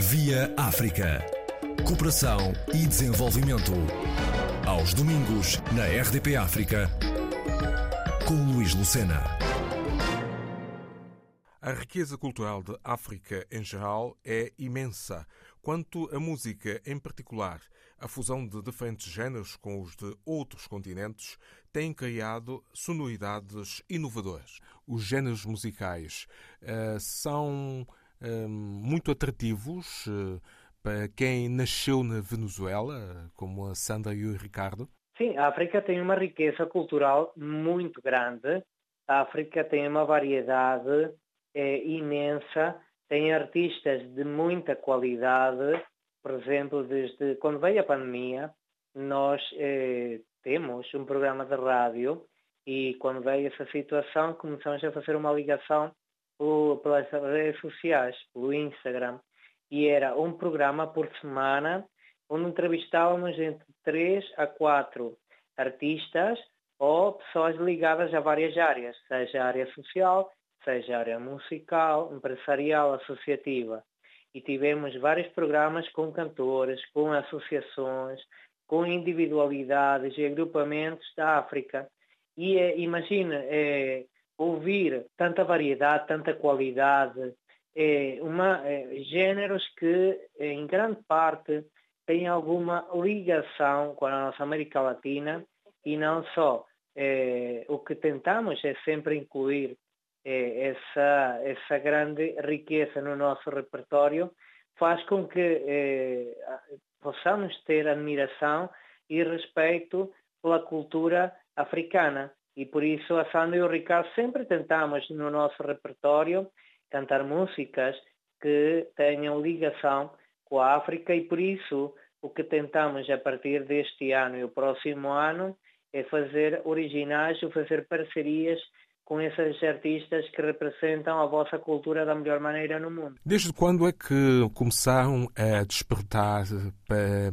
Via África. Cooperação e desenvolvimento. Aos domingos, na RDP África, com Luís Lucena. A riqueza cultural de África em geral é imensa. Quanto à música em particular, a fusão de diferentes géneros com os de outros continentes tem criado sonoridades inovadoras. Os géneros musicais uh, são muito atrativos uh, para quem nasceu na Venezuela, como a Sandra e o Ricardo. Sim, a África tem uma riqueza cultural muito grande. A África tem uma variedade imensa tem artistas de muita qualidade, por exemplo, desde quando veio a pandemia, nós eh, temos um programa de rádio e quando veio essa situação começamos a fazer uma ligação pelas redes sociais, pelo Instagram, e era um programa por semana onde entrevistávamos entre três a quatro artistas ou pessoas ligadas a várias áreas, seja a área social, seja área musical, empresarial, associativa. E tivemos vários programas com cantores, com associações, com individualidades e agrupamentos da África. E é, imagina é, ouvir tanta variedade, tanta qualidade, é, uma, é, gêneros que em grande parte têm alguma ligação com a nossa América Latina e não só. É, o que tentamos é sempre incluir é, essa, essa grande riqueza no nosso repertório faz com que eh, possamos ter admiração e respeito pela cultura africana. E por isso a Sandra e o Ricardo sempre tentamos no nosso repertório cantar músicas que tenham ligação com a África e por isso o que tentamos a partir deste ano e o próximo ano é fazer originais ou fazer parcerias com esses artistas que representam a vossa cultura da melhor maneira no mundo. Desde quando é que começaram a despertar para eh,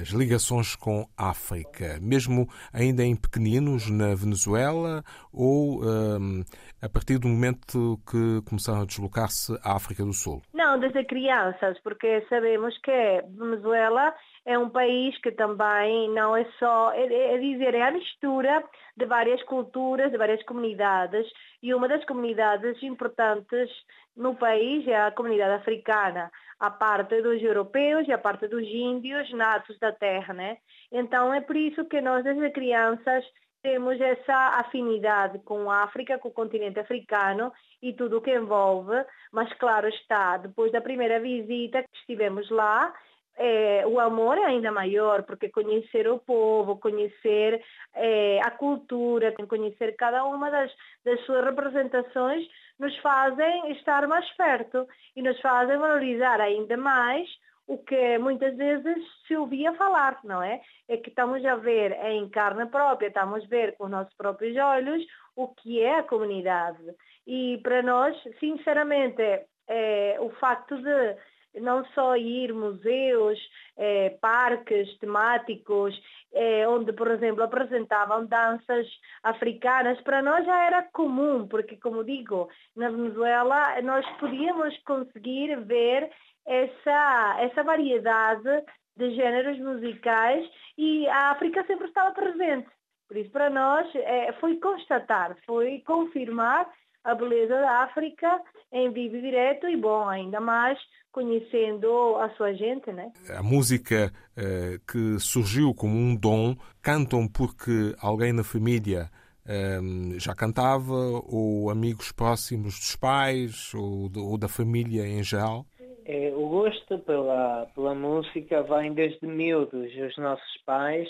as ligações com África, mesmo ainda em pequeninos na Venezuela ou um, eh, a partir do momento que começaram a deslocar-se à África do Sul? Não, desde crianças, porque sabemos que Venezuela é um país que também não é só, é, é, dizer, é a mistura de várias culturas, de várias comunidades, e uma das comunidades importantes no país é a comunidade africana, a parte dos europeus e a parte dos índios natos da terra, né? Então é por isso que nós desde crianças temos essa afinidade com a África, com o continente africano e tudo o que envolve, mas claro está, depois da primeira visita que estivemos lá, é, o amor é ainda maior, porque conhecer o povo, conhecer é, a cultura, conhecer cada uma das, das suas representações, nos fazem estar mais perto e nos fazem valorizar ainda mais o que muitas vezes se ouvia falar, não é? É que estamos a ver em carne própria, estamos a ver com os nossos próprios olhos o que é a comunidade. E para nós, sinceramente, é, o facto de não só ir museus, eh, parques temáticos, eh, onde, por exemplo, apresentavam danças africanas, para nós já era comum, porque, como digo, na Venezuela nós podíamos conseguir ver essa, essa variedade de géneros musicais e a África sempre estava presente. Por isso, para nós, eh, foi constatar, foi confirmar a beleza da África em vivo e direto e, bom, ainda mais conhecendo a sua gente, né? A música uh, que surgiu como um dom, cantam porque alguém na família eh, já cantava, ou amigos próximos dos pais, ou, ou da família em geral? É, o gosto pela, pela música vem desde miúdos. Os nossos pais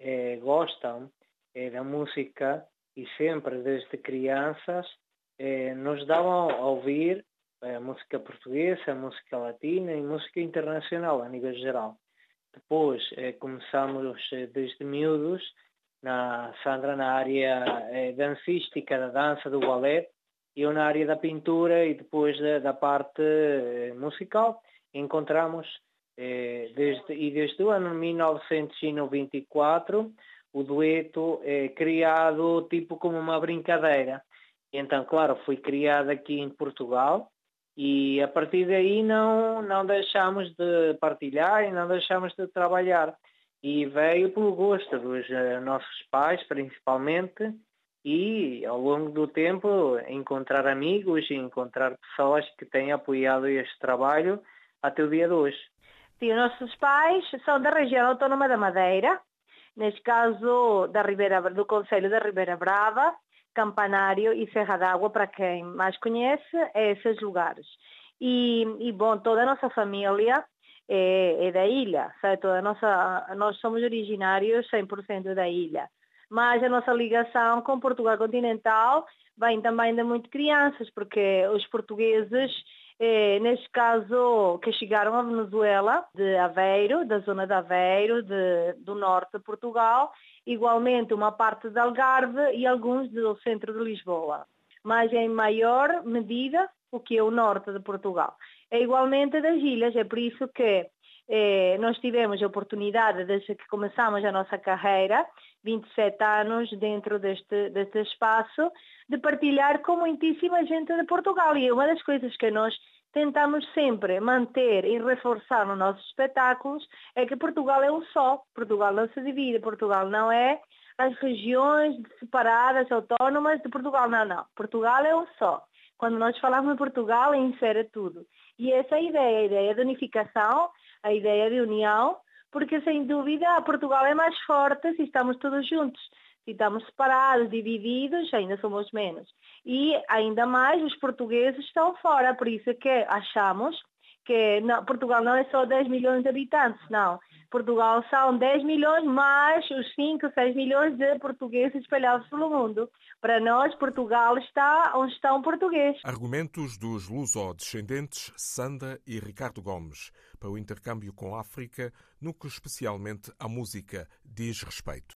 é, gostam é, da música e sempre desde crianças é, nos davam a ouvir é, música portuguesa, música latina e música internacional a nível geral. Depois eh, começamos eh, desde miúdos, na Sandra na área eh, dancística, da dança, do e eu na área da pintura e depois da, da parte eh, musical. Encontramos, eh, desde, e desde o ano 1994, o dueto criado tipo como uma brincadeira. Então, claro, foi criado aqui em Portugal, E a partir daí não, não deixamos de partilhar e não deixamos de trabalhar. E veio pelo gosto dos uh, nossos pais, principalmente, e ao longo do tempo encontrar amigos e encontrar pessoas que têm apoiado este trabalho até o dia de hoje. Sim, os nossos pais são da região autónoma da Madeira, neste caso da Ribeira, do Conselho da Ribeira Brava, Campanário e Serra d'Água, para quem mais conhece, é esses lugares. E, e bom, toda a nossa família é, é da ilha, sabe? Toda nossa, nós somos originários 100% da ilha. Mas a nossa ligação com Portugal continental vem também de muito crianças, porque os portugueses eh, neste caso, que chegaram à Venezuela, de Aveiro, da zona de Aveiro, de, do norte de Portugal, igualmente uma parte de Algarve e alguns do centro de Lisboa, mas em maior medida o que é o norte de Portugal. É igualmente das ilhas, é por isso que eh, nós tivemos a oportunidade, desde que começamos a nossa carreira, 27 anos dentro deste, deste espaço, de partilhar com muitíssima gente de Portugal. E uma das coisas que nós tentamos sempre manter e reforçar nos nossos espetáculos é que Portugal é um só. Portugal não se divide, Portugal não é as regiões separadas, autónomas de Portugal. Não, não. Portugal é um só. Quando nós falamos de Portugal, insere tudo. E essa é a ideia, a ideia de unificação, a ideia de união, porque sem dúvida Portugal é mais forte se estamos todos juntos. Estamos separados, divididos, ainda somos menos. E ainda mais os portugueses estão fora, por isso é que achamos que não, Portugal não é só 10 milhões de habitantes, não. Portugal são 10 milhões mais os 5, 6 milhões de portugueses espalhados pelo mundo. Para nós, Portugal está onde está um português. Argumentos dos luso-descendentes Sanda e Ricardo Gomes para o intercâmbio com a África, no que especialmente a música diz respeito.